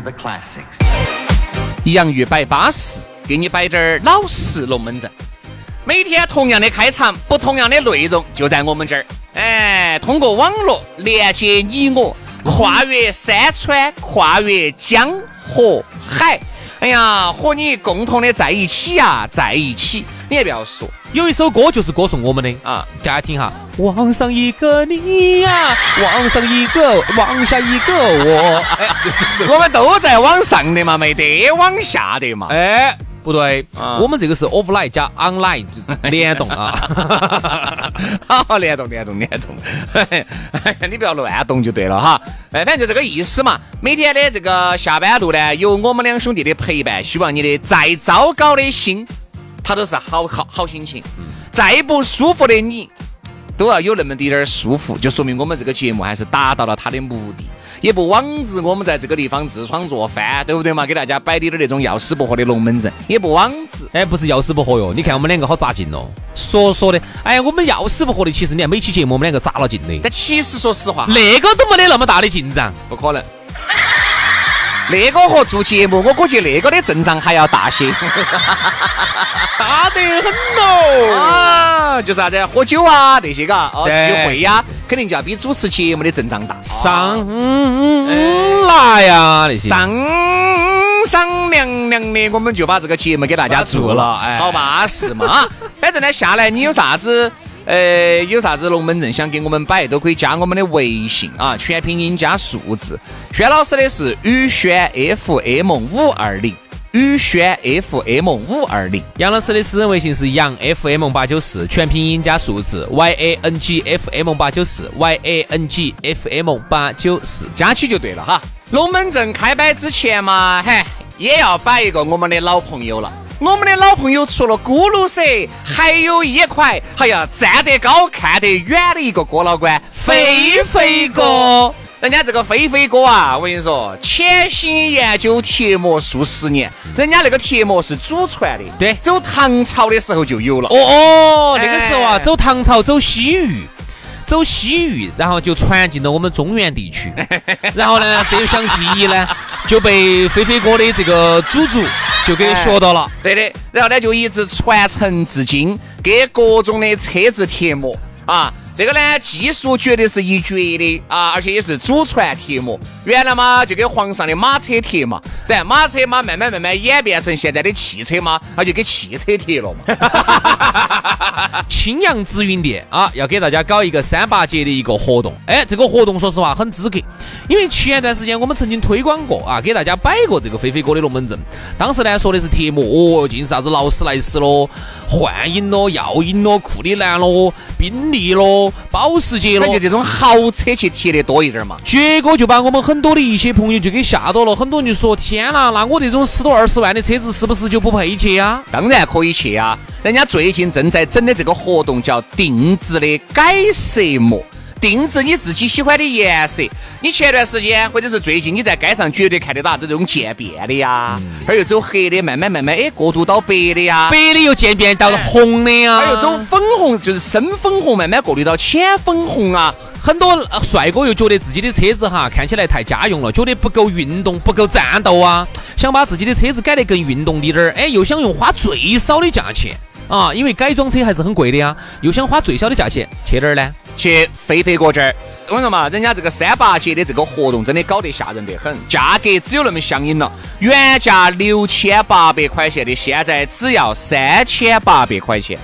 The classics 洋芋摆巴适，给你摆点儿老实龙门阵。每天同样的开场，不同样的内容，就在我们这儿。哎，通过网络连接你我，跨越山川，跨越江河海。哎呀，和你共同的在一起呀，在一起。你也不要说，有一首歌就是歌颂我们的啊，大家听哈。网上一个你呀，网上一个，网下一个我。我们都在网上的嘛，没得往下的嘛。哎，不对，我们这个是 offline 加 online 联动啊。好，联动，联动，联动。你不要乱动就对了哈。哎，反正就这个意思嘛。每天的这个下班路呢，有我们两兄弟的陪伴，希望你的再糟糕的心。他都是好好好心情，再不舒服的你，都要有那么滴点儿舒服，就说明我们这个节目还是达到了他的目的，也不枉自我们在这个地方自创做饭，对不对嘛？给大家摆点点那种要死不活的龙门阵，也不枉自。哎，不是要死不活哟，你看我们两个好扎劲哦，说说的，哎，我们要死不活的，其实你看每期节目我们两个扎了劲的，但其实说实话，那个都没得那么大的进展，不可能。那个和做节目，我估计那个的阵仗还要大些，大得很喽啊！就是啥子喝酒啊那些嘎，哦聚会呀，肯定就要比主持节目的阵仗大。上来呀那些，上上凉凉的，我们就把这个节目给大家做了，哎，好巴适嘛！反正呢，下来你有啥子？呃，有啥子龙门阵想给我们摆，都可以加我们的微信啊，全拼音加数字。轩老师的是宇轩 FM 五二零，宇轩 FM 五二零。杨老师的私人微信是杨 FM 八九四，全拼音加数字 Y A N G F M 八九四，Y A N G F M 八九四，加起就对了哈。龙门阵开摆之前嘛，嘿，也要摆一个我们的老朋友了。我们的老朋友除了咕噜蛇，还有一块，哎呀，站得高看得远的一个郭老倌，飞飞哥。人家这个飞飞哥啊，我跟你说，潜心研究贴膜数十年，人家那个贴膜是祖传的，对，走唐朝的时候就有了。哦哦，那个时候啊，走唐朝，走西域，走西域，然后就传进了我们中原地区。然后呢，这一项技艺呢，就被飞飞哥的这个祖祖。就给学到了，对的，然后呢就一直传承至今，给各种的车子贴膜啊。这个呢，技术绝对是一绝的啊，而且也是祖传贴膜。原来嘛，就给皇上的马车贴嘛，对，马车嘛，慢慢慢慢演变成现在的汽车嘛，那就给汽车贴了嘛。青阳紫云店啊，要给大家搞一个三八节的一个活动。哎，这个活动说实话很资格，因为前段时间我们曾经推广过啊，给大家摆过这个飞飞哥的龙门阵。当时呢说的是贴膜，哦，尽是啥子劳斯莱斯咯、幻影咯、耀影咯、库里南咯、宾利咯。保时捷了，就这种豪车去贴的多一点嘛。结果就把我们很多的一些朋友就给吓到了，很多人就说：天呐，那我这种十多二十万的车子是不是就不配去啊？当然可以去啊！人家最近正在整的这个活动叫定制的改色膜。定制你自己喜欢的颜色。你前段时间或者是最近你在街上绝对看得到这种渐变的呀，而又走黑的，慢慢慢慢哎过渡到白的呀，白的又渐变到红的呀，还有走粉红，就是深粉红，慢慢过渡到浅粉红啊。很多帅哥又觉得自己的车子哈看起来太家用了，觉得不够运动，不够战斗啊，想把自己的车子改得更运动滴点儿，哎，又想用花最少的价钱。啊，因为改装车还是很贵的呀，又想花最小的价钱去哪儿呢？去飞飞哥这儿，我跟你说嘛，人家这个三八节的这个活动真的搞得吓人得很，价格只有那么相应了，原价六千八百块钱的，现在只要三千八百块钱。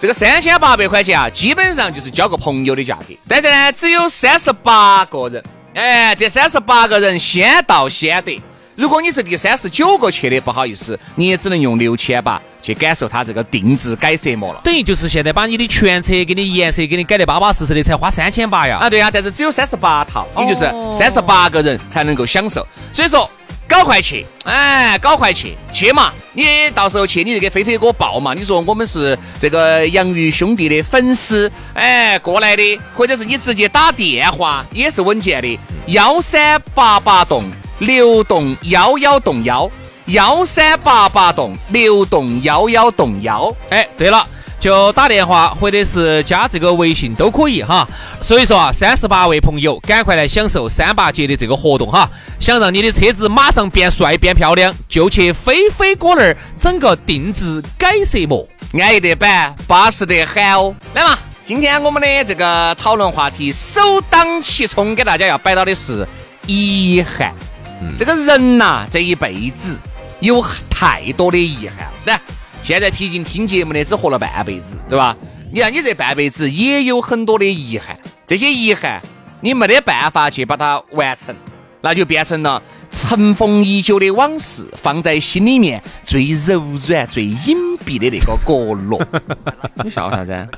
这个三千八百块钱啊，基本上就是交个朋友的价格。但是呢，只有三十八个人，哎，这三十八个人先到先得。如果你是第三十九个去的，不好意思，你也只能用六千八去感受它这个定制改色膜了。等于就是现在把你的全车给你颜色给你改得巴巴适适的，才花三千八呀。啊，对呀，但是只有三十八套，也就是三十八个人才能够享受。所以说，搞快去，哎，搞快去，去嘛！你到时候去，你就给飞飞哥报嘛。你说我们是这个洋芋兄弟的粉丝，哎，过来的，或者是你直接打电话也是稳健的，幺三八八栋。六栋幺幺栋幺幺三八八栋六栋幺幺栋幺，哎，对了，就打电话或者是加这个微信都可以哈。所以说啊，三十八位朋友，赶快来享受三八节的这个活动哈！想让你的车子马上变帅变漂亮，就去飞飞哥那儿整个定制改色膜，安逸得板，巴适得很哦。来嘛，今天我们的这个讨论话题首当其冲，给大家要摆到的是遗憾。这个人呐，这一辈子有太多的遗憾。来，现在毕竟听节目的只活了半辈子，对吧？你看你这半辈子也有很多的遗憾，这些遗憾你没得办法去把它完成，那就变成了尘封已久的往事，放在心里面最柔软、最隐蔽的那个角落。你笑啥子？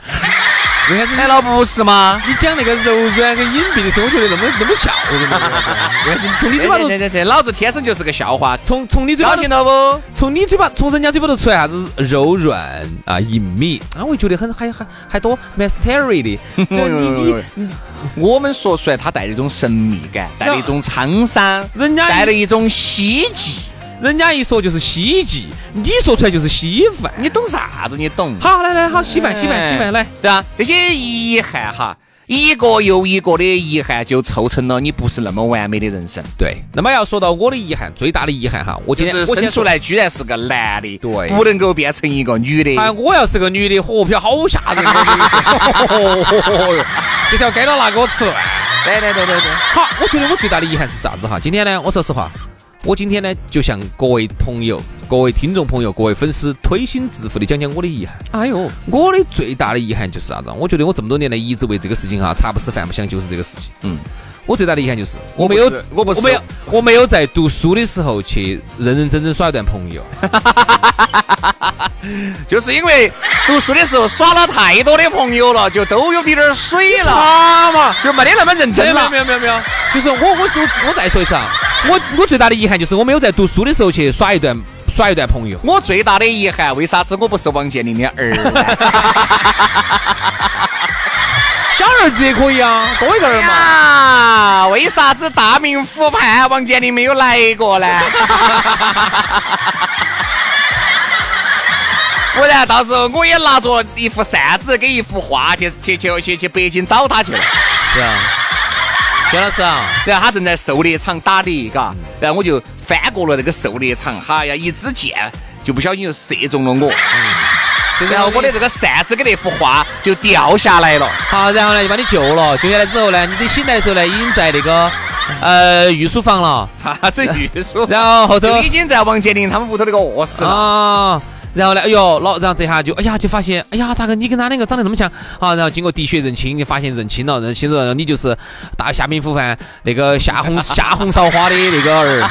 为啥子？难道不是吗？你讲那个柔软跟隐蔽的时候，我觉得那么那么笑。从你嘴巴头，这这老子天生就是个笑话。从从你嘴巴，听到不？从你嘴巴，从人家嘴巴头出来啥子柔软啊、隐秘啊，我觉得很还还还多 mystery 的。你你，我们说出来，它带了一种神秘感，带了一种沧桑，人家带了一种希冀。人家一说就是稀迹，你说出来就是稀饭，你懂啥子？你懂？好，来来，好，稀饭，稀饭，稀饭，来，对啊，这些遗憾哈，一个又一个的遗憾，就凑成了你不是那么完美的人生。对，那么要说到我的遗憾，最大的遗憾哈，我今天我生出来居然是个男的，对，不能够变成一个女的。哎，我要是个女的，火票好吓人！这条街道拿给我吃乱。对对对对对。好，我觉得我最大的遗憾是啥子哈？今天呢，我说实话。我今天呢，就向各位朋友、各位听众朋友、各位粉丝推心置腹的讲讲我的遗憾。哎呦，我的最大的遗憾就是啥子？我觉得我这么多年来一直为这个事情哈，茶不思饭不想，就是这个事情。嗯，我最大的遗憾就是我没有，我不是，我没有，我没有在读书的时候去认认真真耍一段朋友。就是因为读书的时候耍了太多的朋友了，就都有点点水了，啊嘛，就没得那么认真了。没有没有没有，就是我我我我再说一次啊。我我最大的遗憾就是我没有在读书的时候去耍一段耍一段朋友。我最大的遗憾，为啥子我不是王健林的儿？小儿子也可以啊，多一个儿嘛。为啥子大明湖畔王健林没有来过呢？不然到时候我也拿着一副扇子跟一幅画去去去去去北京找他去了。是啊。薛老师啊，然后他正在狩猎场打猎，嘎，然后我就翻过了那个狩猎场，哈呀，一支箭就不小心就射中了我，然后我的这个扇子跟那幅画就掉下来了。好，然后呢就把你救了，救下来之后呢，你得醒来的时候呢，已经在那个呃御书房了。啥子御书？然后后头已经在王健林他们屋头那个卧室了。然后呢？哎呦，老，然后这下就，哎呀，就发现，哎呀，咋个你跟他两个长得那么像？好，然后经过滴血认亲，就发现认亲了，认亲了，你就是大夏明湖畔那个夏红 夏红韶华的那个儿，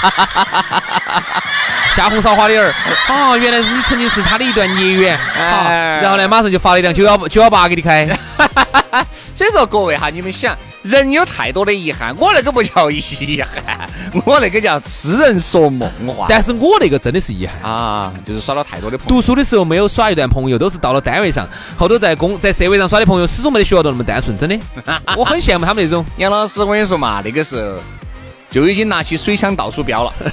夏红韶华的儿。哦，原来是你曾经是他的一段孽缘。啊，然后呢，马上就发了一辆九幺九幺八给你开。所以说，各位哈，你们想。人有太多的遗憾，我那个不叫遗憾，我那个叫痴人说梦话。但是我那个真的是遗憾啊，就是耍了太多的朋友。读书的时候没有耍一段朋友，都是到了单位上，后头在工在社会上耍的朋友，始终没得学校头那么单纯。真的，我很羡慕他们那种。杨老师，我跟你说嘛，那个时候就已经拿起水枪到处飙了。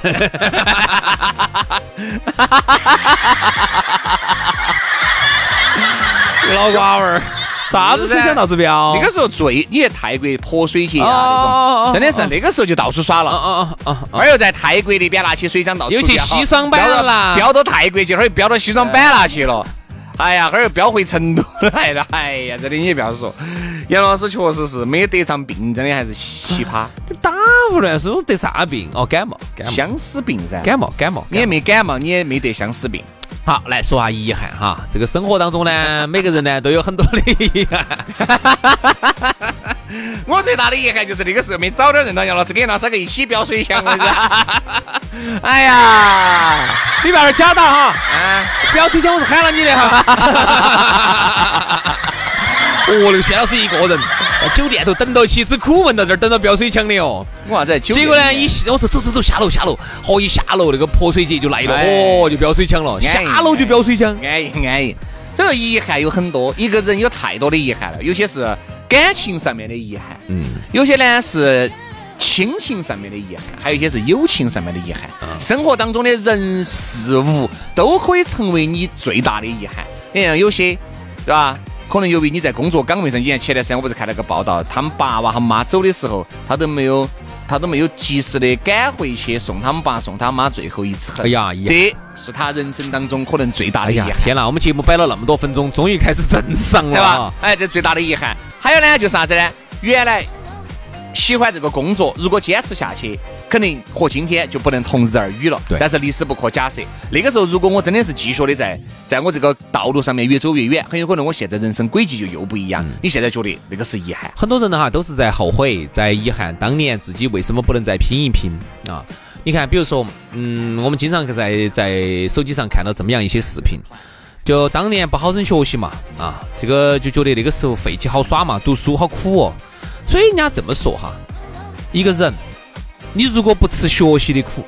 老瓜娃儿。啥子水枪到处飙？那个时候最，你在泰国泼水节啊那种，真的是那个时候就到处耍了。而又在泰国那边拿起水枪到处又去西双版纳，飙到泰国去，后又飙到西双版纳去了。哎呀，哈儿又飙回成都来了。哎呀，真的你也不要说，杨老师确实是没得上病，真的还是奇葩。打胡乱说得啥病？哦，感冒，感冒，相思病噻。感冒，感冒，你也没感冒，你也没得相思病。好，来说下遗憾哈。这个生活当中呢，每个人呢都有很多的遗憾。我最大的遗憾就是那个时候没早点认到杨老师，跟那三个一起飙水枪，是 哎呀，你不要假打哈！啊，飙水枪我是喊了你的哈。哦，那个薛老师一个人在酒店头等到起，只苦闷到这儿等到飙水枪的哦。我啥子？结果呢，一我说走走走下楼下楼，好一下楼那个泼水节就来了，哦，就飙水枪了，下楼就飙水枪，安逸安逸。这个遗憾有很多，一个人有太多的遗憾了，有些是。感情上面的遗憾，嗯，有些呢是亲情上面的遗憾，还有一些是友情上面的遗憾。生活当中的人事物都可以成为你最大的遗憾。你像有些，对吧？可能由于你在工作岗位上，你看前段时间我不是看了个报道，他们爸爸他妈走的时候，他都没有，他都没有及时的赶回去送他们爸送他妈最后一程。哎呀，这是他人生当中可能最大的遗憾。天呐，我们节目摆了那么多分钟，终于开始正常了，对吧？哎，这最大的遗憾。还有呢，就是啥子呢？原来喜欢这个工作，如果坚持下去，肯定和今天就不能同日而语了。对。但是历史不可假设，那个时候如果我真的是继续的在在我这个道路上面越走越远，很有可能我现在人生轨迹就又不一样。你现在觉得那个是遗憾？很多人呢哈都是在后悔，在遗憾当年自己为什么不能再拼一拼啊？你看，比如说，嗯，我们经常在在手机上看到这么样一些视频。就当年不好生学习嘛，啊，这个就觉得那个时候废气好耍嘛，读书好苦哦。所以人家这么说哈，一个人，你如果不吃学习的苦，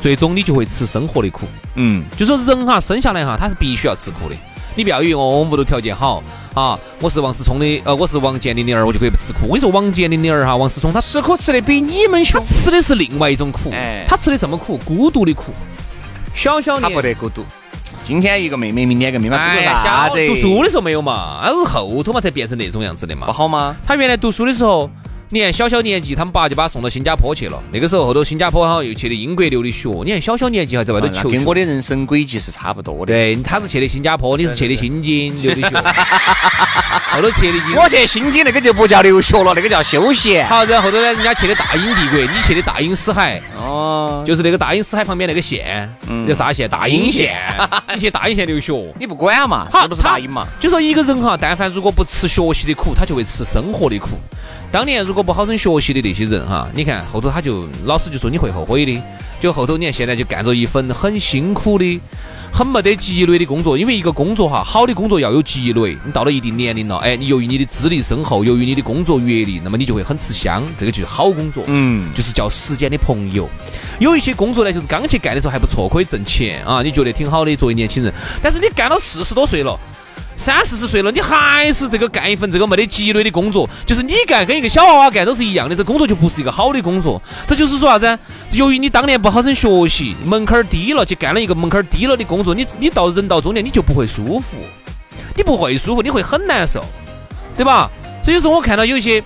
最终你就会吃生活的苦。嗯，就说人哈生下来哈，他是必须要吃苦的。你不要以为我们屋头条件好啊，我是王思聪的，呃，我是王健林的儿，我就可以不吃苦。我跟你说，王健林的儿哈，王思聪他吃苦吃的比你们凶，吃的是另外一种苦。哎，他吃的什么苦？孤独的苦。小小他不得孤独。今天一个妹妹，明天一个妹妹，读啥子？读书的时候没有嘛？那是后头嘛才变成那种样子的嘛？不好吗？他原来读书的时候。你看小小年纪，他们爸就把他送到新加坡去了。那个时候后头新加坡好像又去的英国留的学。你看小小年纪还在外头求，跟我的人生轨迹是差不多的。对，他是去的新加坡，你是去的新津留的学。后头去的，我去新津那个就不叫留学了，那个叫休闲。好，然后后头呢，人家去的大英帝国，你去的大英死海。哦，就是那个大英死海旁边那个县，叫啥县？大英县。你去大英县留学，你不管嘛？是不是大英嘛？就说一个人哈，但凡如果不吃学习的苦，他就会吃生活的苦。当年如果不好生学习的那些人哈，你看后头他就老师就说你会后悔的。就后头你看现在就干着一份很辛苦的、很没得积累的工作。因为一个工作哈，好的工作要有积累。你到了一定年龄了，哎，你由于你的资历深厚，由于你的工作阅历，那么你就会很吃香。这个就是好工作，嗯，就是叫时间的朋友。有一些工作呢，就是刚去干的时候还不错，可以挣钱啊，你觉得挺好的，作为年轻人。但是你干到四十多岁了。三四十岁了，你还是这个干一份这个没得积累的工作，就是你干跟一个小娃娃干都是一样的，这工作就不是一个好的工作。这就是说啥子？由于你当年不好生学习，门槛低了，去干了一个门槛低了的工作，你你到人到中年，你就不会舒服，你不会舒服，你会很难受，对吧？所以说我看到有一些。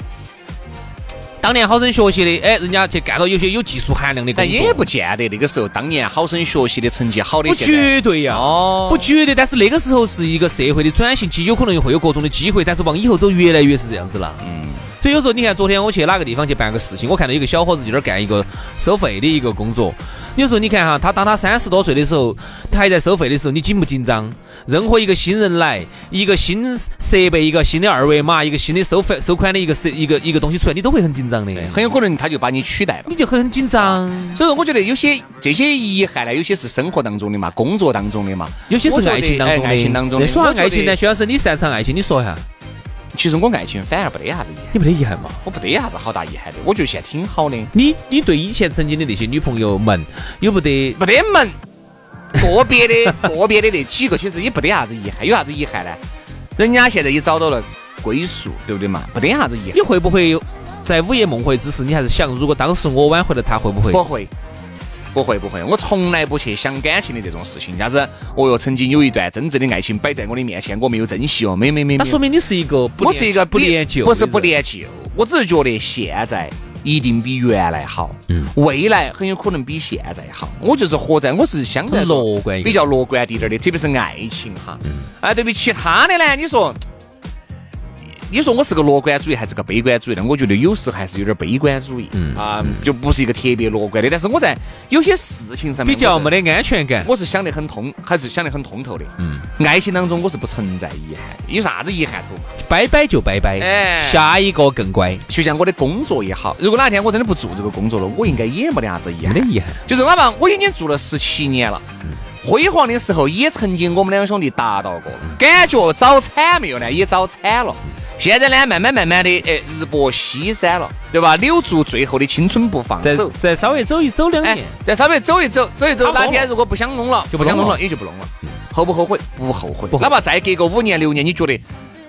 当年好生学习的，哎，人家去干了有些有技术含量的工作，也不见得那个时候当年好生学习的成绩好的。不绝对呀，哦，不绝对。但是那个时候是一个社会的转型期，有可能会有各种的机会，但是往以后走越来越是这样子了。嗯。所以有时候你看，昨天我去哪个地方去办个事情，我看到有个小伙子就在干一个收费的一个工作。有时候你看哈，他当他三十多岁的时候，他还在收费的时候，你紧不紧张？任何一个新人来，一个新设备，一个新的二维码，一个新的收费收款的一个设一个一个东西出来，你都会很紧张的，很有可能他就把你取代了，你就很紧张。所以说，我觉得有些这些遗憾呢，有些是生活当中的嘛，工作当中的嘛，有些是爱情当中的。爱情当中的。说爱情呢，徐老师，你擅长爱情，你说一下。其实我爱情反而不得啥子遗憾，你不得遗憾嘛？我不得啥子好大遗憾的，我觉得现在挺好的。你你对以前曾经的那些女朋友们有不得？不得门，个别的 个别的那几个其实也不得啥子遗憾，有啥子遗憾呢？人家现在也找到了归宿，对不对嘛？不得啥子遗憾。你会不会在午夜梦回之时，你还是想，如果当时我挽回了她，会不会？不会。不会不会，我从来不去想感情的这种事情。啥子？哦哟，曾经有一段真正的爱情摆在我的面前，我没有珍惜哦，没没没。那说明你是一个，我是一个不恋旧，不是不恋旧，我只是觉得现在一定比原来好，嗯，未来很有可能比现在好。我就是活在，我是相对乐观比较乐观一点儿的，特别是爱情哈。哎，对比其他的呢，你说。你说我是个乐观主义还是个悲观主义呢？我觉得有时还是有点悲观主义，啊，就不是一个特别乐观的。但是我在有些事情上面比较没得安全感。我是想得很通，还是想得很通透的。嗯，爱情当中我是不存在遗憾，有啥子遗憾头嘛？拜拜就拜拜，哎下一个更乖，就像我的工作也好，如果哪一天我真的不做这个工作了，我应该也没得啥子遗憾。没得遗憾。就是哪怕我已经做了十七年了，辉煌的时候也曾经我们两兄弟达到过，感觉早惨没有呢？也早惨了。现在呢，慢慢慢慢的，哎，日薄西山了，对吧？留住最后的青春不放再手。再稍微走一走两哎年，，再稍微走一走，走一走，哪天如果不想弄了，就不想弄了，也就不弄了。后不后悔？不后悔哪怕再隔个五年六年，你觉得，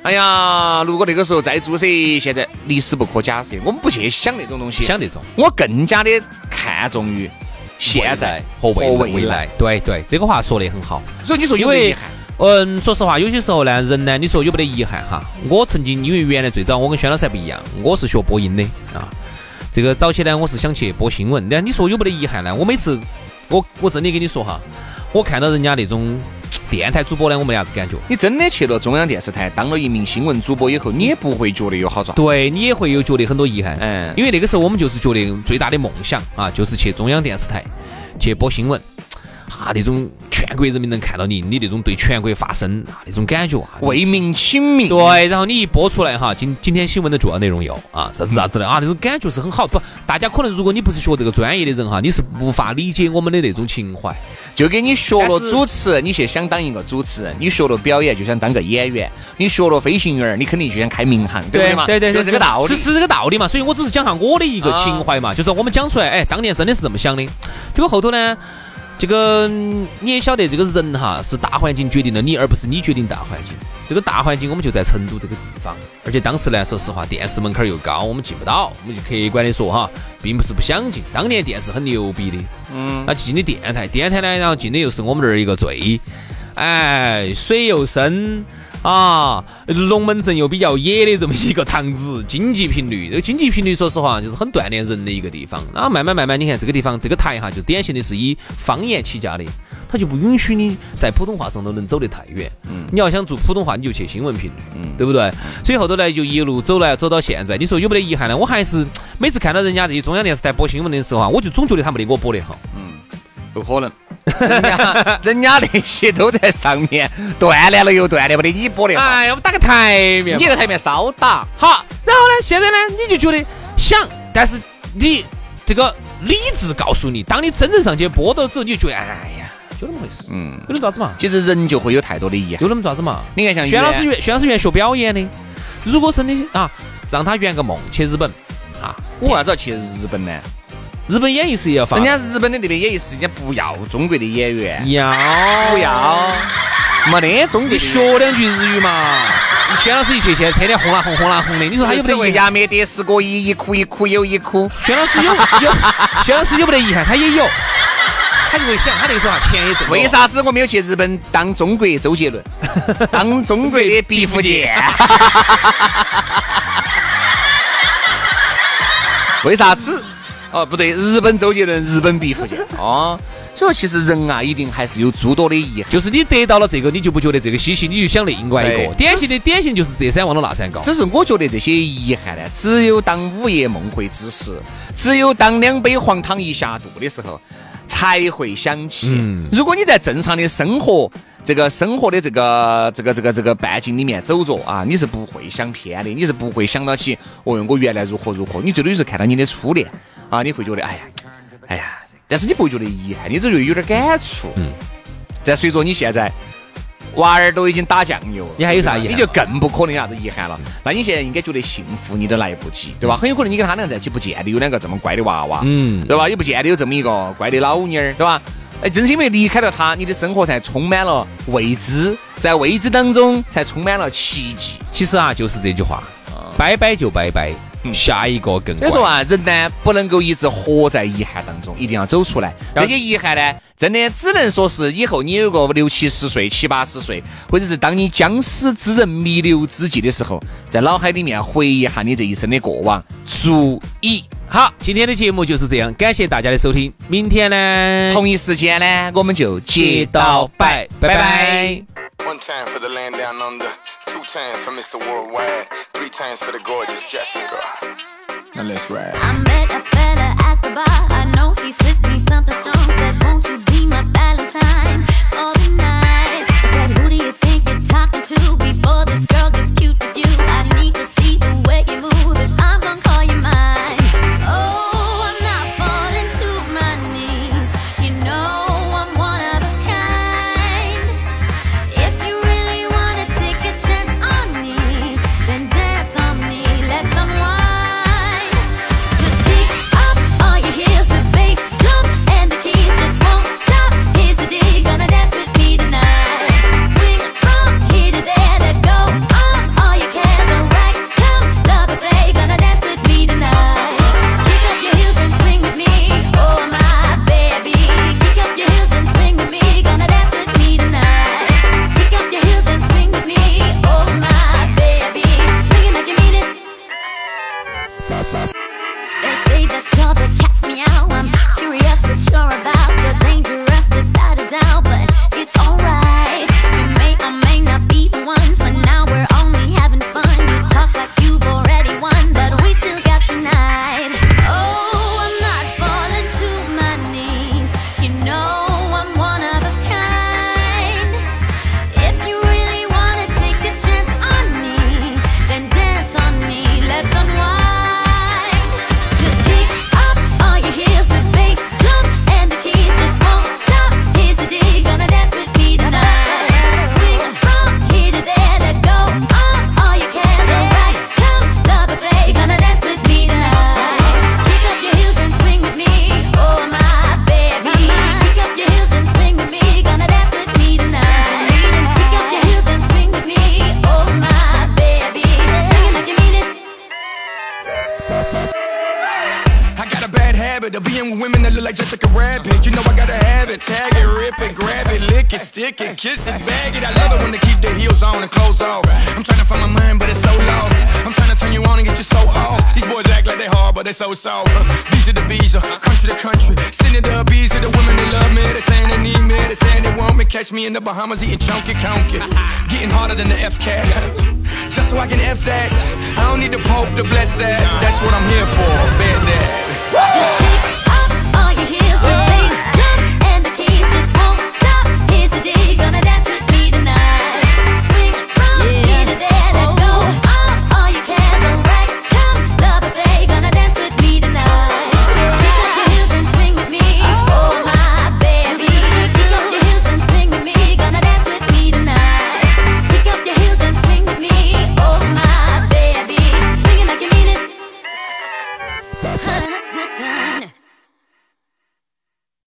哎呀，如果那个时候再做噻，现在历史不可假设。我们不去想那种东西，想那种我更加的看重于现在和未和未来。对对，这个话说的很好。所以你说有因为没有遗憾？嗯，说实话，有些时候呢，人呢，你说有没得遗憾哈？我曾经因为原来最早我跟轩老师还不一样，我是学播音的啊。这个早期呢，我是想去播新闻。但你说有没得遗憾呢？我每次，我我真的跟你说哈，我看到人家那种电台主播呢，我没啥子感觉。你真的去了中央电视台当了一名新闻主播以后，你也不会觉得有好耍。对你也会有觉得很多遗憾，嗯因为那个时候我们就是觉得最大的梦想啊，就是去中央电视台去播新闻，啊，那种全国人民能看到你，你那种对全国发声啊，那种感觉啊，为民请命，对，然后你一播出来哈，今今天新闻的主要内容有啊，啥子啥子的啊，那种感觉是很好。不，大家可能如果你不是学这个专业的人哈，你是无法理解我们的那种情怀。就跟你学了主持，你去想当一个主持人；你学了表演，就想当个演员；你学了飞行员，你肯定就想开民航，对不对嘛？对对，就这个道理是。是这个道理嘛。所以我只是讲下我的一个情怀嘛，就是我们讲出来，哎，当年真的是这么想的。结果后头呢，这个嗯你也晓得，这个人哈是大环境决定了你，而不是你决定大环境。这个大环境我们就在成都这个地方，而且当时呢，说实话，电视门槛儿又高，我们进不到。我们就客观的说哈，并不是不想进，当年电视很牛逼的，嗯，那就进的电台，电台呢，然后进的又是我们这儿一个最，哎，水又深。啊，龙门阵又比较野的这么一个堂子，经济频率，这个经济频率说实话就是很锻炼人的一个地方。然后慢慢慢慢，你看这个地方这个台哈，就典型的是以方言起家的，它就不允许你在普通话上头能走得太远。嗯，你要想做普通话，你就去新闻频率，嗯，对不对？所以后头呢，就一路走来走到现在，你说有没得遗憾呢？我还是每次看到人家这些中央电视台播新闻的时候啊，我就总觉得他没得我播得好。嗯不可能，人家 人家那些都在上面锻炼了又锻炼，不得你播的好。哎，我们打个台面，你在台面稍打，好，然后呢，现在呢，你就觉得想，但是你这个理智告诉你，当你真正上去播到之后，你就觉得，哎呀，就那么回事，嗯，有那么爪子嘛，其实人就会有太多的遗憾。有那么爪子嘛。你看像轩老师原原轩老师原学表演的，如果真的啊，让他圆个梦去日本啊，我为啥子要去日本呢？日本演艺事业要发人，家日本的那边演艺事业，人家不要中国的演员，要不要，没得中国你学两句日语嘛。你轩老师一去，现在天天红啦红红啦红的，你说他有没得遗憾？亚美得是个一，一哭一哭又一哭。轩老师有有，轩老师有没得遗憾？他也有，他就会想，他那个时候啊钱也挣，为啥子我没有去日本当中国周杰伦，当中国的毕福剑？为啥子？哦，不对，日本周杰伦，日本毕福剑。哦，所以说其实人啊，一定还是有诸多的遗憾。就是你得到了这个，你就不觉得这个稀奇，你就想另外一个典型的典型就是这山望了那山高。只是我觉得这些遗憾呢，只有当午夜梦回之时，只有当两杯黄汤一下肚的时候，才会想起。嗯如果你在正常的生活这个生活的这个这个这个这个半径里面走着啊，你是不会想偏的，你是不会想到起，哦哟，我原来如何如何。你最多就是看到你的初恋啊，你会觉得哎呀，哎呀，但是你不会觉得遗憾，你只觉得有点感触。嗯。再随着你现在娃儿都已经打酱油了，你还有啥遗憾你就更不可能有啥子遗憾了。那你现在应该觉得幸福，你都来不及，对吧？很有可能你跟他两个在一起，不见得有两个这么乖的娃娃，嗯对吧？也不见得有这么一个乖的老妞儿，对吧？哎，正是因为离开了他，你的生活才充满了未知，在未知当中才充满了奇迹。其实啊，就是这句话，拜拜就拜拜，下一个更乖。所以说啊，人呢不能够一直活在遗憾当中，一定要走出来。这些遗憾呢，真的只能说是以后你有个六七十岁七八十岁或者是当你将死之人弥留之际的时候在脑海里面回忆一下你这一生的过往足矣好今天的节目就是这样感谢大家的收听明天呢同一时间呢我们就接到拜拜拜 one time for the land down under two times for mr ward three times for the gorgeous jessica andlets ride i met a fella at the bar i know he's sitting this girl catch me in the Bahamas eating chunky conky. Getting harder than the F cat. Just so I can F that. I don't need the Pope to bless that. That's what I'm here for. Bet that.